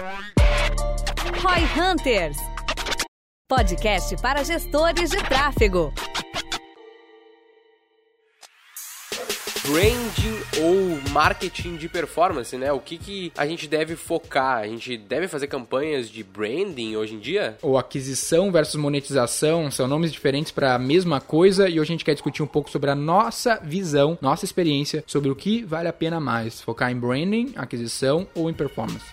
Roy Hunters. Podcast para gestores de tráfego. branding ou marketing de performance, né? O que, que a gente deve focar? A gente deve fazer campanhas de branding hoje em dia? Ou aquisição versus monetização são nomes diferentes para a mesma coisa e hoje a gente quer discutir um pouco sobre a nossa visão, nossa experiência sobre o que vale a pena mais, focar em branding, aquisição ou em performance.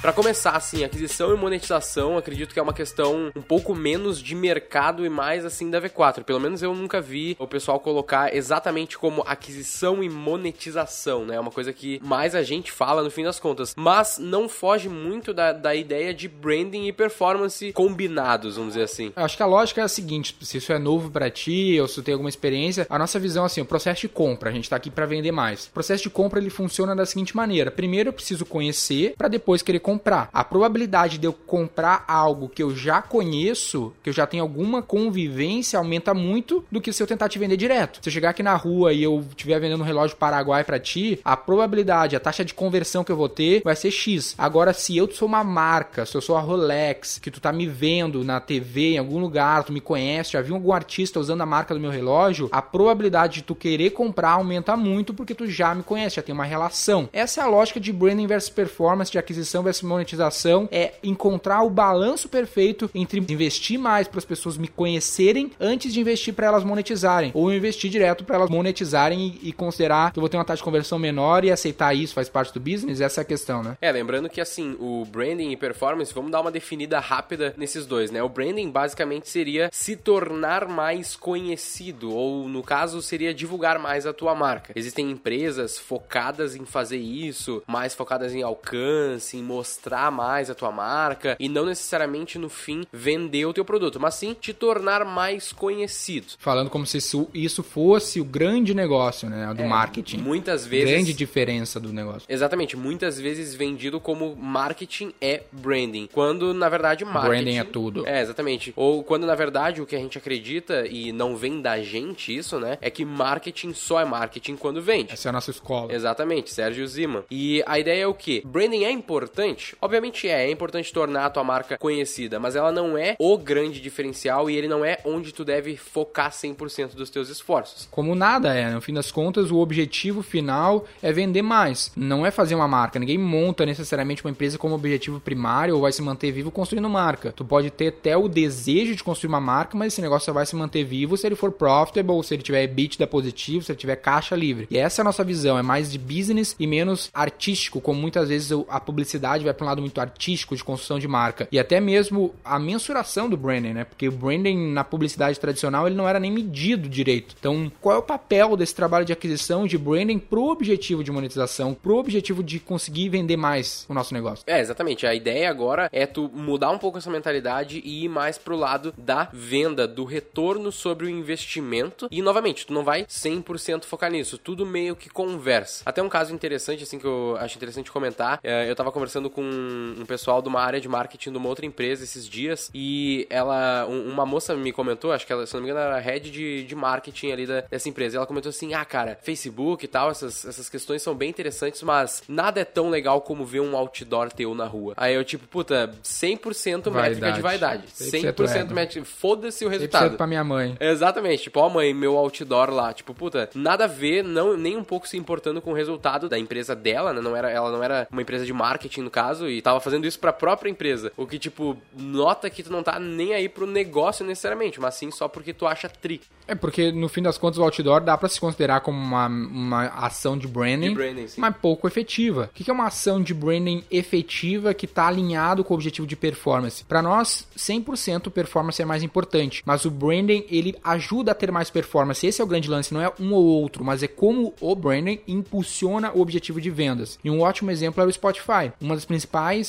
Para começar, assim, aquisição e monetização, acredito que é uma questão um pouco menos de mercado e mais assim da V4. Pelo menos eu nunca vi o pessoal colocar exatamente como aquisição e monetização, né? É uma coisa que mais a gente fala no fim das contas. Mas não foge muito da, da ideia de branding e performance combinados, vamos dizer assim. Acho que a lógica é a seguinte: se isso é novo para ti ou se tu tem alguma experiência, a nossa visão assim, o processo de compra, a gente tá aqui para vender mais. O processo de compra ele funciona da seguinte maneira: primeiro eu preciso conhecer para depois querer comprar. A probabilidade de eu comprar algo que eu já conheço, que eu já tenho alguma convivência, aumenta muito do que se eu tentar te vender direto. Se eu chegar aqui na rua e eu estiver vendendo um relógio Paraguai para ti, a probabilidade, a taxa de conversão que eu vou ter vai ser X. Agora, se eu sou uma marca, se eu sou a Rolex, que tu tá me vendo na TV, em algum lugar, tu me conhece, já viu algum artista usando a marca do meu relógio, a probabilidade de tu querer comprar aumenta muito porque tu já me conhece, já tem uma relação. Essa é a lógica de branding versus performance, de aquisição versus monetização é encontrar o balanço perfeito entre investir mais para as pessoas me conhecerem antes de investir para elas monetizarem, ou investir direto para elas monetizarem e, e, considerar que eu vou ter uma taxa de conversão menor e aceitar isso faz parte do business. Essa é a questão, né? É, lembrando que assim, o branding e performance, vamos dar uma definida rápida nesses dois, né? O branding basicamente seria se tornar mais conhecido, ou no caso seria divulgar mais a tua marca. Existem empresas focadas em fazer isso, mais focadas em alcance, em mostrar mais a tua marca e não necessariamente no fim vender o teu produto, mas sim te tornar mais conhecido. Falando como se isso fosse o grande negócio, né, do É, marketing. Muitas vezes Grande diferença do negócio. Exatamente, muitas vezes vendido como marketing é branding, quando na verdade marketing Branding é tudo. É, exatamente. Ou quando na verdade o que a gente acredita e não vem da gente isso, né, é que marketing só é marketing quando vende. Essa é a nossa escola. Exatamente, Sérgio Zima. E a ideia é o que? Branding é importante? Obviamente é, é importante tornar a tua marca conhecida, mas ela não é o grande diferencial e ele não é onde tu deve focar 100% dos teus esforços. Como nada é, no fim das contas, o objetivo final é vender mais. Não é fazer uma marca. Ninguém monta necessariamente uma empresa como objetivo primário ou vai se manter vivo construindo marca. Tu pode ter até o desejo de construir uma marca, mas esse negócio só vai se manter vivo se ele for profitable, se ele tiver EBITDA positivo, se ele tiver caixa livre. E essa é a nossa visão, é mais de business e menos artístico, como muitas vezes a publicidade vai para um lado muito artístico de construção de marca. E até mesmo a mensuração do branding, né? Porque o branding na publicidade tradicional ele não era nem medido direito. Então, qual é o papel desse trabalho de aquisição de branding pro objetivo de monetização, pro objetivo de conseguir vender mais o nosso negócio? É, exatamente. A ideia agora é tu mudar um pouco essa mentalidade e ir mais pro lado da venda, do retorno sobre o investimento. E novamente, tu não vai 100% focar nisso, tudo meio que conversa. Até um caso interessante assim que eu acho interessante comentar, é, eu tava conversando com um pessoal de uma área de marketing de uma outra empresa esses dias e ela um- uma moça me comentou, acho que ela, se não me engano, era head de, de marketing ali da- dessa empresa. E ela comentou assim: "Ah, cara, Facebook e tal, essas essas questões são bem interessantes, mas nada é tão legal como ver um outdoor teu na rua". Aí eu tipo, puta, 100% métrica de Vaidade. vaidade. 100% 100% métrica, foda-se o resultado. pra minha mãe. Exatamente, tipo, ó mãe, meu outdoor lá, tipo, puta, nada a ver, não, nem um pouco se importando com o resultado da empresa dela, né? Não era, ela não era uma empresa de marketing, no caso, e tava fazendo isso pra própria empresa. O que, tipo, nota que tu não tá nem aí pro negócio necessariamente, mas sim só porque tu acha tri. É porque no fim das contas o outdoor dá pra se considerar como uma, uma ação de branding, De branding, mas pouco efetiva. O que é uma ação de branding efetiva que tá alinhado com o objetivo de performance? Pra nós, 100% performance é mais importante, mas o branding ele ajuda a ter mais performance. Esse é o grande lance, não é um ou outro, mas é como o branding impulsiona o objetivo de vendas. E um ótimo exemplo é o Spotify. Uma das principais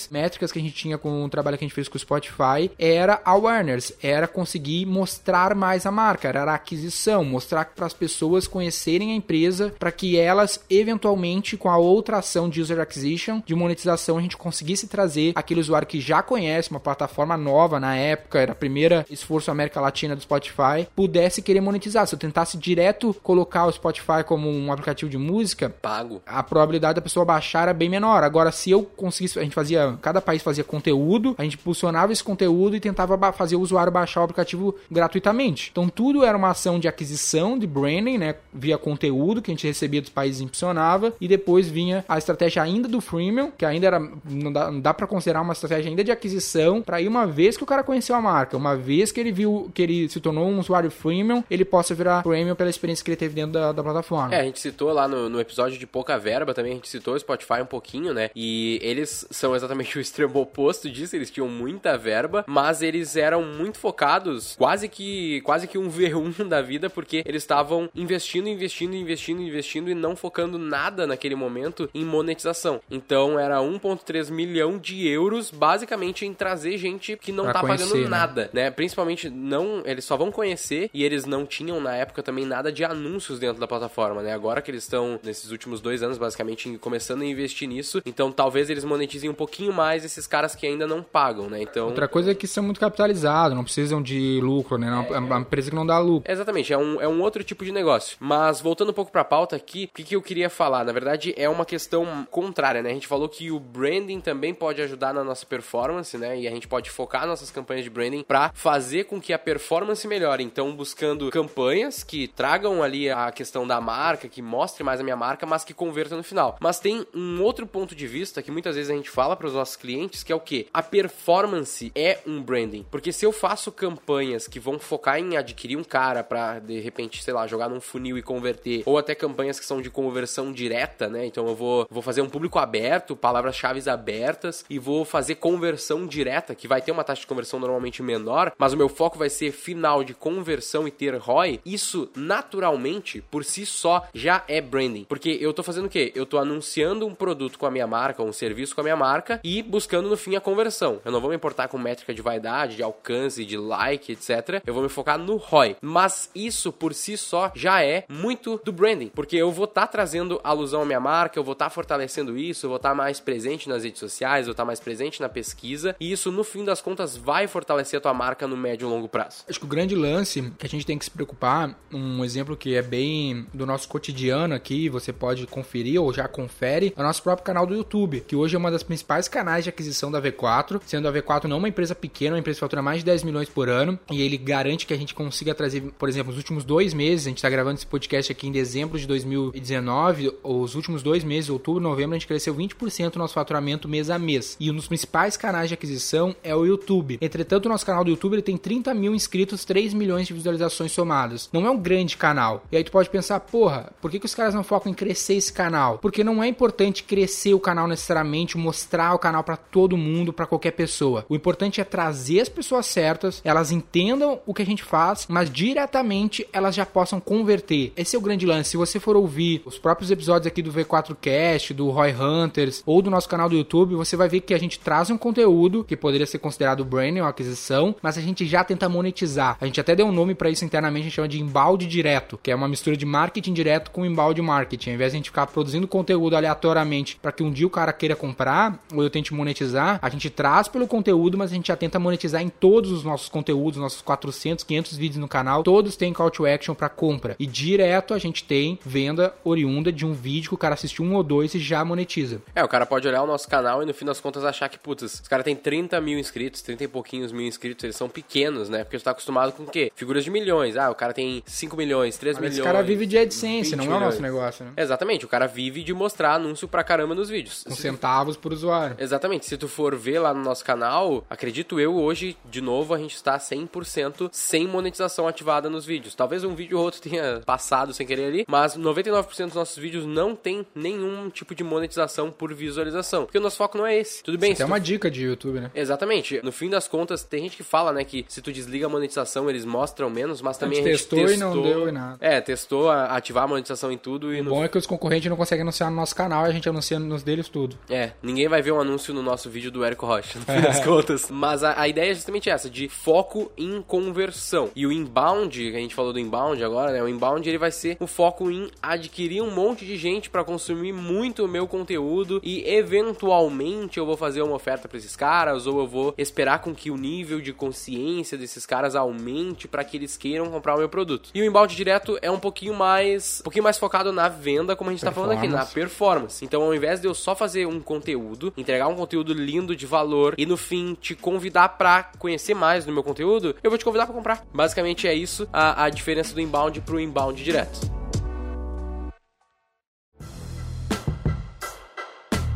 métricas que a gente tinha com o trabalho que a gente fez com o Spotify era awareness, era conseguir mostrar mais a marca, era a aquisição, mostrar para as pessoas conhecerem a empresa para que elas eventualmente com a outra ação de user acquisition, de monetização, a gente conseguisse trazer aquele usuário que já conhece uma plataforma nova na época, era a primeira esforço América Latina do Spotify, pudesse querer monetizar. Se eu tentasse direto colocar o Spotify como um aplicativo de música, Pago. a probabilidade da pessoa baixar era bem menor. Agora, se eu conseguisse, a gente fazia, cada país fazia conteúdo, a gente impulsionava esse conteúdo e tentava fazer o usuário baixar o aplicativo gratuitamente. Então, tudo era uma ação de aquisição, de branding, né, via conteúdo que a gente recebia dos países e impulsionava, e depois vinha a estratégia ainda do freemium, que ainda era, não dá, dá para considerar uma estratégia ainda de aquisição, para ir uma vez que o cara conheceu a marca, uma vez que ele viu que ele se tornou um usuário freemium, ele possa virar premium pela experiência que ele teve dentro da, da plataforma. É, a gente citou lá no, no episódio de pouca verba também, a gente citou o Spotify um pouquinho, né? E eles são exatamente o extremo oposto disso, eles tinham muita verba, mas eles eram muito focados, quase que quase que um V1 da vida, porque eles estavam investindo, investindo, investindo, investindo e não focando nada naquele momento em monetização. Então era 1.3 milhão de euros basicamente em trazer gente que não Pra tá conhecer, pagando né? nada, né? Principalmente não, eles só vão conhecer e eles não tinham na época também nada de anúncios dentro da plataforma, né? Agora que eles estão nesses últimos dois anos basicamente começando a investir nisso, então talvez eles monetizem um pouquinho mais esses caras que ainda não pagam, né? Então Outra coisa é que são muito capitalizados, não precisam de lucro, né? É uma empresa que não dá lucro. Exatamente, é um, é um outro tipo de negócio. Mas voltando um pouco pra pauta aqui, o que, que eu queria falar? Na verdade, é uma questão contrária, né? A gente falou que o branding também pode ajudar na nossa performance, né? E a gente pode focar nossas campanhas de branding pra fazer com que a performance melhore. Então, buscando campanhas que tragam ali a questão da marca, que mostre mais a minha marca, mas que convertam no final. Mas tem um outro ponto de vista que muitas vezes a gente fala para os nossos clientes, que é o que? A performance é um branding. Porque se eu faço campanhas que vão focar em adquirir um cara pra, de repente, sei lá, jogar num funil e converter, ou até campanhas que são de conversão direta, né? Então eu vou, vou fazer um público aberto, palavras-chave abertas, e vou fazer conversão direta, que vai ter uma taxa de conversão normalmente menor, mas o meu foco vai ser final de conversão e ter ROI. Isso, naturalmente, por si só, já é branding. Porque eu tô fazendo o quê? Eu tô anunciando um produto com a minha marca, um serviço com a minha marca, e buscando no fim a conversão. Eu não vou me importar com métrica de vaidade, de alcance, de like, etc. Eu vou me focar no ROI. Mas isso por si só já é muito do branding, porque eu vou estar trazendo alusão à minha marca, eu vou estar fortalecendo isso, eu vou estar mais presente nas redes sociais, eu vou estar mais presente na pesquisa, e isso no fim das contas vai fortalecer a tua marca no médio e longo prazo. Acho que o grande lance que a gente tem que se preocupar, um exemplo que é bem do nosso cotidiano aqui, você pode conferir ou já confere, é o nosso próprio canal do YouTube, que hoje é uma das principais canais de aquisição da V4, sendo a V4 não uma empresa pequena, uma empresa que fatura mais de 10 milhões por ano, e ele garante que a gente consiga trazer, por exemplo, nos últimos dois meses, a gente está gravando esse podcast aqui em dezembro de 2019, os últimos dois meses, outubro, novembro, a gente cresceu 20% do nosso faturamento mês a mês. E um dos principais canais de aquisição é o YouTube. Entretanto, o nosso canal do YouTube ele tem 30 mil inscritos, 3 milhões de visualizações somadas. Não é um grande canal. E aí tu pode pensar, porra, por que, que os caras não focam em crescer esse canal? Porque não é importante crescer o canal necessariamente, mostrar o canal para todo mundo, para qualquer pessoa. O importante é trazer as pessoas certas, elas entendam o que a gente faz, mas diretamente elas já possam converter. Esse é o grande lance. Se você for ouvir os próprios episódios aqui do V4Cast, do Roy Hunters ou do nosso canal do YouTube, você vai ver que a gente traz um conteúdo que poderia ser considerado branding aquisição, mas a gente já tenta monetizar. A gente até deu um nome para isso internamente, a gente chama de embalde direto, que é uma mistura de marketing direto com embalde marketing. Ao invés de a gente ficar produzindo conteúdo aleatoriamente para que um dia o cara queira comprar ou eu tente monetizar, a gente traz pelo conteúdo, mas a gente já tenta monetizar em todos os nossos conteúdos, nossos 400, 500 vídeos no canal, todos têm call to action para compra. E direto a gente tem venda oriunda de um vídeo que o cara assistiu um ou dois e já monetiza. É, o cara pode olhar o nosso canal e no fim das contas achar que, putz, os caras têm 30 mil inscritos, 30 e pouquinhos mil inscritos, eles são pequenos, né? Porque você tá acostumado com o quê? Figuras de milhões. Ah, o cara tem 5 milhões, 3 Mas milhões. esse cara vive de AdSense, 20 não é o nosso milhões. negócio, né? Exatamente, o cara vive de mostrar anúncio pra caramba nos vídeos. Com centavos por usuário. Exatamente, se tu for ver lá no nosso canal, acredito eu, hoje, de novo, a gente está 100% sem monetização ativada nos vídeos. Talvez um vídeo ou outro tenha passado sem querer ali, mas 99% dos nossos vídeos não tem nenhum tipo de monetização por visualização, porque o nosso foco não é esse. Tudo bem, Isso é tu uma dica de YouTube, né? Exatamente. No fim das contas, tem gente que fala, né, que se tu desliga a monetização, eles mostram menos, mas também a, gente gente testou e não deu e nada. É, testou a- ativar a monetização em tudo e O no bom é que os concorrentes não conseguem anunciar no nosso canal e a gente anuncia nos deles tudo. É, Ninguém vai ver um anúncio no nosso vídeo do Érico Rocha, no fim das contas. Mas a, a ideia é justamente essa, de foco em conversão. E o inbound, que a gente falou do inbound agora, né? O inbound ele vai ser o foco em adquirir um monte de gente para consumir muito o meu conteúdo e eventualmente eu vou fazer uma oferta para esses caras ou eu vou esperar com que o nível de consciência desses caras aumente para que eles queiram comprar o meu produto. E o inbound direto é um pouquinho mais, um pouquinho mais focado na venda, como a gente tá falando aqui, na performance. Então, ao invés de eu só fazer um conteúdo, entregar um conteúdo lindo de valor e no fim te convidar para conhecer mais do meu conteúdo, eu vou te convidar para comprar. Basicamente é isso a, a diferença do inbound pro inbound direto.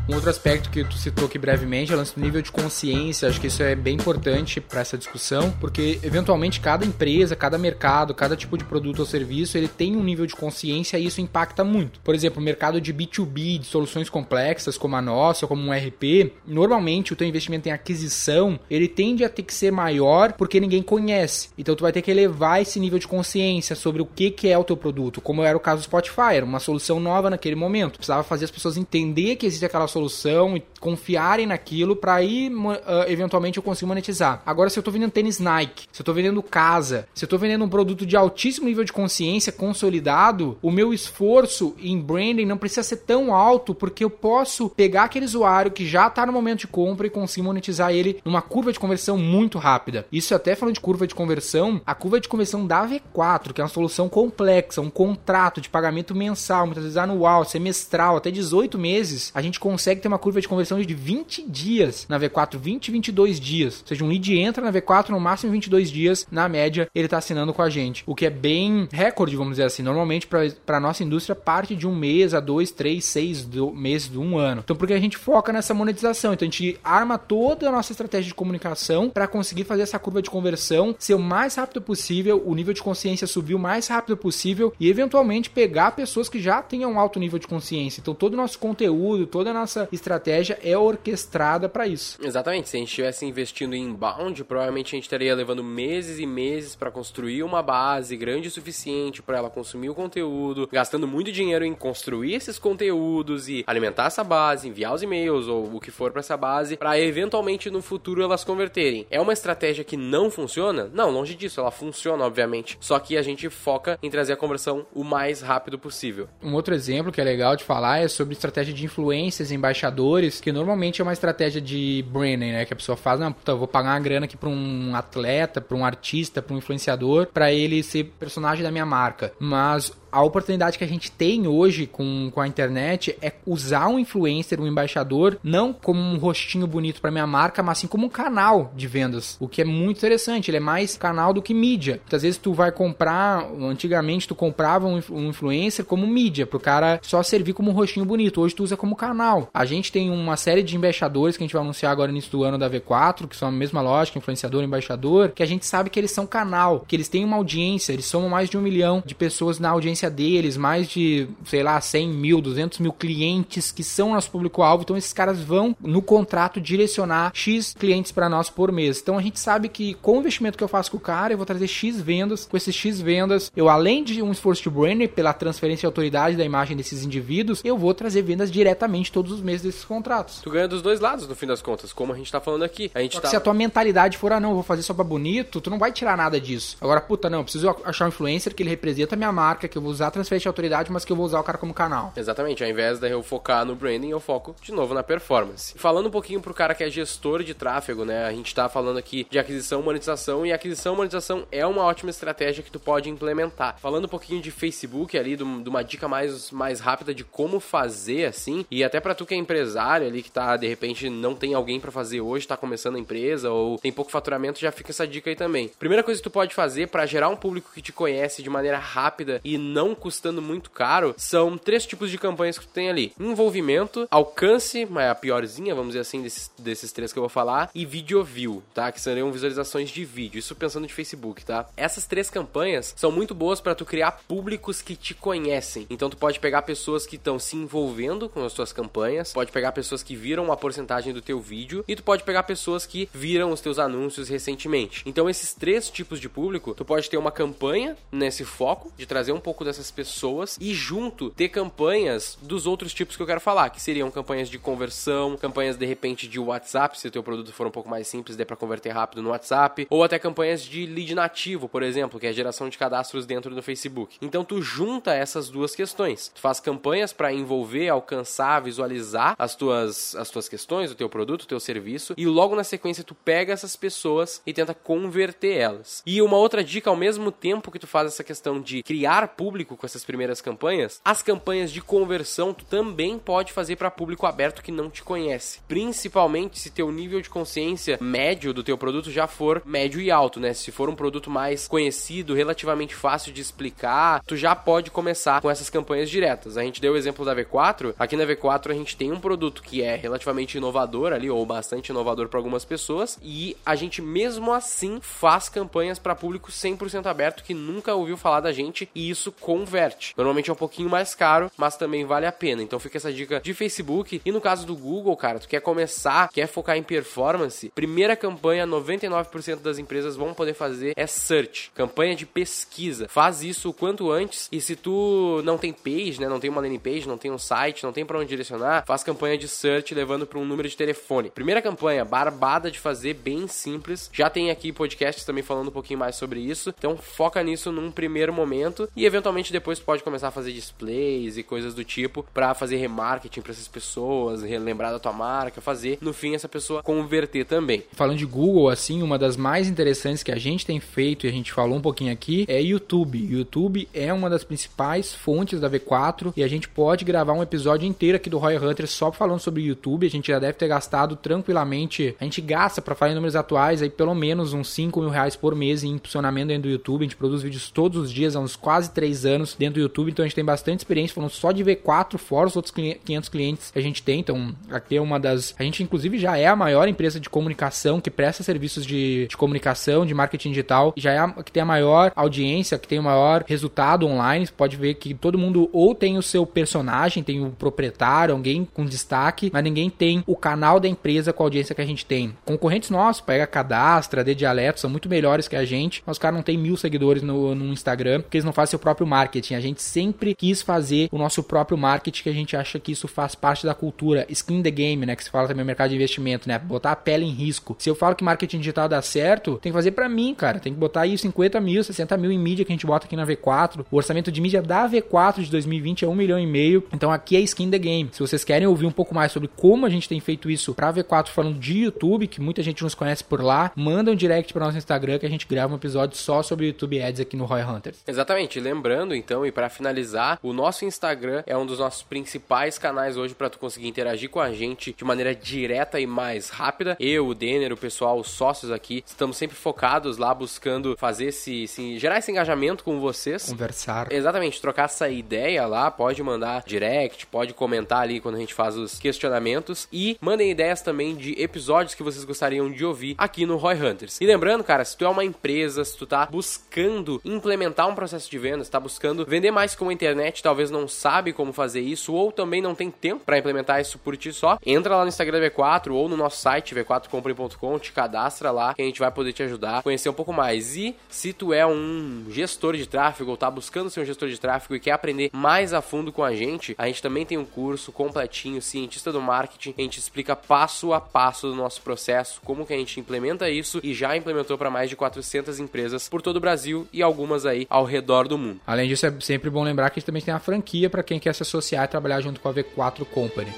Um outro aspecto que tu citou aqui brevemente é o lance do nível de consciência. Acho que isso é bem importante para essa discussão, porque eventualmente cada empresa, cada mercado, cada tipo de produto ou serviço, ele tem um nível de consciência e isso impacta muito. Por exemplo, o mercado de B2B, de soluções complexas como a nossa, como um RP, normalmente o teu investimento em aquisição, ele tende a ter que ser maior porque ninguém conhece. Então tu vai ter que elevar esse nível de consciência sobre o que que é o teu produto, como era o caso do Spotify, era uma solução nova naquele momento. Precisava fazer as pessoas entender que existe aquela solução e confiarem naquilo para aí uh, eventualmente eu consigo monetizar. Agora, se eu tô vendendo tênis Nike, se eu tô vendendo casa, se eu tô vendendo um produto de altíssimo nível de consciência consolidado, o meu esforço em branding não precisa ser tão alto porque eu posso pegar aquele usuário que já tá no momento de compra e conseguir monetizar ele numa curva de conversão muito rápida. Isso até falando de curva de conversão, a curva de conversão da V4, que é uma solução complexa, um contrato de pagamento mensal, muitas vezes anual, semestral, até 18 meses, a gente consegue consegue ter uma curva de conversão de 20 dias na V4, 20, 22 dias. Ou seja, um lead entra na V4 no máximo 22 dias, na média ele está assinando com a gente. O que é bem recorde, vamos dizer assim. Normalmente, para a nossa indústria, parte de um mês a dois, três, seis do, meses de um ano. Então, porque a gente foca nessa monetização. Então, a gente arma toda a nossa estratégia de comunicação para conseguir fazer essa curva de conversão ser o mais rápido possível, o nível de consciência subir o mais rápido possível e, eventualmente, pegar pessoas que já tenham um alto nível de consciência. Então, todo o nosso conteúdo, toda a nossa nossa estratégia é orquestrada para isso. Exatamente. Se a gente estivesse investindo em inbound, provavelmente a gente estaria levando meses e meses para construir uma base grande o suficiente para ela consumir o conteúdo, gastando muito dinheiro em construir esses conteúdos e alimentar essa base, enviar os e-mails ou o que for para essa base, para eventualmente no futuro elas converterem. É uma estratégia que não funciona? Não, longe disso, ela funciona, obviamente. Só que a gente foca em trazer a conversão o mais rápido possível. Um outro exemplo que é legal de falar é sobre estratégia de influências em embaixadores, que normalmente é uma estratégia de branding, né? Que a pessoa faz, não, puta, eu vou pagar uma grana aqui pra um atleta, pra um artista, pra um influenciador, para ele ser personagem da minha marca. Mas a oportunidade que a gente tem hoje com, com a internet é usar um influencer, um embaixador, não como um rostinho bonito para minha marca, mas sim como um canal de vendas. O que é muito interessante, ele é mais canal do que mídia. Muitas vezes tu vai comprar, antigamente tu comprava um, um influencer como mídia, pro cara só servir como um rostinho bonito. Hoje tu usa como canal. A gente tem uma série de embaixadores que a gente vai anunciar agora no início do ano da V4, que são a mesma lógica, influenciador, embaixador, que a gente sabe que eles são canal, que eles têm uma audiência, eles somam mais de um milhão de pessoas na audiência audiência deles, mais de, sei lá, 100 mil, 200 mil clientes que são nosso público-alvo. Então, esses caras vão no contrato direcionar X clientes para nós por mês. Então, a gente sabe que com o investimento que eu faço com o cara, eu vou trazer X vendas. Com esses X vendas, eu além de um esforço de branding pela transferência de autoridade da imagem desses indivíduos, eu vou trazer vendas diretamente todos os meses desses contratos. Tu ganha dos dois lados, no fim das contas, como a gente tá falando aqui. A gente tá... se a tua mentalidade for, ah, não, vou fazer só pra bonito, tu não vai tirar nada disso. Agora, puta, não, eu preciso achar um influencer que ele representa a minha marca, que eu vou usar a transferência de autoridade, mas que eu vou usar o cara como canal. Exatamente, ao invés de eu focar no branding, eu foco de novo na performance. Falando um pouquinho pro cara que é gestor de tráfego, né? A gente tá falando aqui de aquisição, monetização, e aquisição, monetização é uma ótima estratégia que tu pode implementar. Falando um pouquinho de Facebook ali, de uma dica mais, mais rápida de como fazer assim, e até para tu que é empresário ali, que tá, de repente, não tem alguém para fazer hoje, tá começando a empresa, ou tem pouco faturamento, já fica essa dica aí também. Primeira coisa que tu pode fazer para gerar um público que te conhece de maneira rápida e não custando muito caro, são três tipos de campanhas que tu tem ali: envolvimento, alcance, mas é a piorzinha, vamos dizer assim, desses, desses três que eu vou falar, e video view, tá? Que seriam visualizações de vídeo. Isso pensando de Facebook, tá? Essas três campanhas são muito boas para tu criar públicos que te conhecem. Então tu pode pegar pessoas que estão se envolvendo com as tuas campanhas, pode pegar pessoas que viram uma porcentagem do teu vídeo e tu pode pegar pessoas que viram os teus anúncios recentemente. Então esses três tipos de público, tu pode ter uma campanha nesse foco de trazer um pouco dessas pessoas e junto ter campanhas dos outros tipos que eu quero falar, que seriam campanhas de conversão, campanhas de repente de WhatsApp, se o teu produto for um pouco mais simples, dê para converter rápido no WhatsApp, ou até campanhas de lead nativo, por exemplo, que é a geração de cadastros dentro do Facebook. Então tu junta essas duas questões. Tu faz campanhas para envolver, alcançar, visualizar as tuas as tuas questões, o teu produto, o teu serviço, e logo na sequência tu pega essas pessoas e tenta converter elas. E uma outra dica ao mesmo tempo que tu faz essa questão de criar público com essas primeiras campanhas, as campanhas de conversão tu também pode fazer para público aberto que não te conhece. Principalmente se teu nível de consciência médio do teu produto já for médio e alto, né? Se for um produto mais conhecido, relativamente fácil de explicar, tu já pode começar com essas campanhas diretas. A gente deu o exemplo da V4. Aqui na V4 a gente tem um produto que é relativamente inovador ali ou bastante inovador para algumas pessoas e a gente mesmo assim faz campanhas para público 100% aberto que nunca ouviu falar da gente e isso converte. Normalmente é um pouquinho mais caro, mas também vale a pena. Então fica essa dica de Facebook e no caso do Google, cara, tu quer começar, quer focar em performance, primeira campanha 99% das empresas vão poder fazer é search, campanha de pesquisa. Faz isso o quanto antes e se tu não tem page, né, não tem uma landing page, não tem um site, não tem para onde direcionar, faz campanha de search levando para um número de telefone. Primeira campanha barbada de fazer, bem simples. Já tem aqui podcasts também falando um pouquinho mais sobre isso. Então foca nisso num primeiro momento e eventualmente depois tu pode começar a fazer displays e coisas do tipo para fazer remarketing para essas pessoas, relembrar da tua marca, fazer no fim essa pessoa converter também. Falando de Google, assim, uma das mais interessantes que a gente tem feito e a gente falou um pouquinho aqui é YouTube. YouTube é uma das principais fontes da V4 e a gente pode gravar um episódio inteiro aqui do Roy Hunter só falando sobre YouTube. A gente já deve ter gastado tranquilamente, a gente gasta para falar em números atuais aí pelo menos uns 5 mil reais por mês em impulsionamento dentro do YouTube. A gente produz vídeos todos os dias há uns quase 3 anos dentro do YouTube, então a gente tem bastante experiência falando só de V4, fora os outros 500 clientes que a gente tem. Então aqui é uma das. A gente inclusive já é a maior empresa de comunicação que presta serviços de, de comunicação, de marketing digital, já é a que tem a maior audiência, que tem o maior resultado online. Você pode ver que todo mundo ou tem o seu personagem, tem o proprietário, alguém com destaque, mas ninguém tem o canal da empresa com a audiência que a gente tem. Concorrentes nossos, pega Cadastra, de Dialeto, são muito melhores que a gente, mas os caras não tem mil seguidores no, no Instagram, porque eles não fazem seu próprio marketing. A gente sempre quis fazer o nosso próprio marketing, que a gente acha que isso faz parte da cultura. Skin the game, né? Que se fala também no mercado de investimento, né? Botar a pele em risco. Se eu falo que marketing digital dá certo, tem que fazer para mim, cara. Tem que botar aí 50 mil, 60 mil em mídia que a gente bota aqui na V4. O orçamento de mídia da V4 de 2020 é 1 milhão e meio. Então aqui é skin the game. Se vocês querem ouvir um pouco mais sobre como a gente tem feito isso pra V4 falando de YouTube, que muita gente nos conhece por lá, manda um direct para nosso Instagram que a gente grava um episódio só sobre YouTube Ads aqui no Roy Hunters. Exatamente. Lembrando então, e para finalizar, o nosso Instagram é um dos nossos principais canais hoje para tu conseguir interagir com a gente de maneira direta e mais rápida. Eu, o Denner, o pessoal, os sócios aqui, estamos sempre focados lá buscando fazer esse, esse gerar esse engajamento com vocês. Conversar. Exatamente, trocar essa ideia lá, pode mandar direct, pode comentar ali quando a gente faz os questionamentos e mandem ideias também de episódios que vocês gostariam de ouvir aqui no Roy Hunters. E lembrando, cara, se tu é uma empresa, se tu tá buscando implementar um processo de vendas, tá buscando vender mais com a internet, talvez não sabe como fazer isso ou também não tem tempo para implementar isso por ti só, entra lá no Instagram da V4 ou no nosso site v4compre.com, te cadastra lá que a gente vai poder te ajudar a conhecer um pouco mais. E se tu é um gestor de tráfego ou tá buscando ser um gestor de tráfego e quer aprender mais a fundo com a gente, a gente também tem um curso completinho, cientista do marketing, a gente explica passo a passo do nosso processo, como que a gente implementa isso e já implementou para mais de 400 empresas por todo o Brasil e algumas aí ao redor do mundo. Além disso, é sempre bom lembrar que a gente também tem a franquia para quem quer se associar e trabalhar junto com a V4 Company.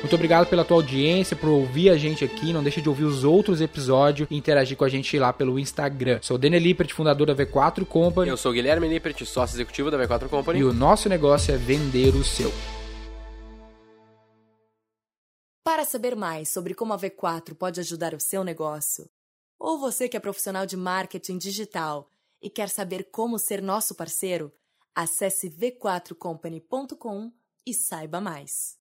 Muito obrigado pela tua audiência, por ouvir a gente aqui. Não deixa de ouvir os outros episódios e interagir com a gente lá pelo Instagram. Sou o Daniel Lippert, fundador da V4 Company. Eu sou o Guilherme Lippert, sócio executivo da V4 Company. E o nosso negócio é vender o seu. Para saber mais sobre como a V4 pode ajudar o seu negócio, ou você que é profissional de marketing digital e quer saber como ser nosso parceiro, acesse v4company.com e saiba mais.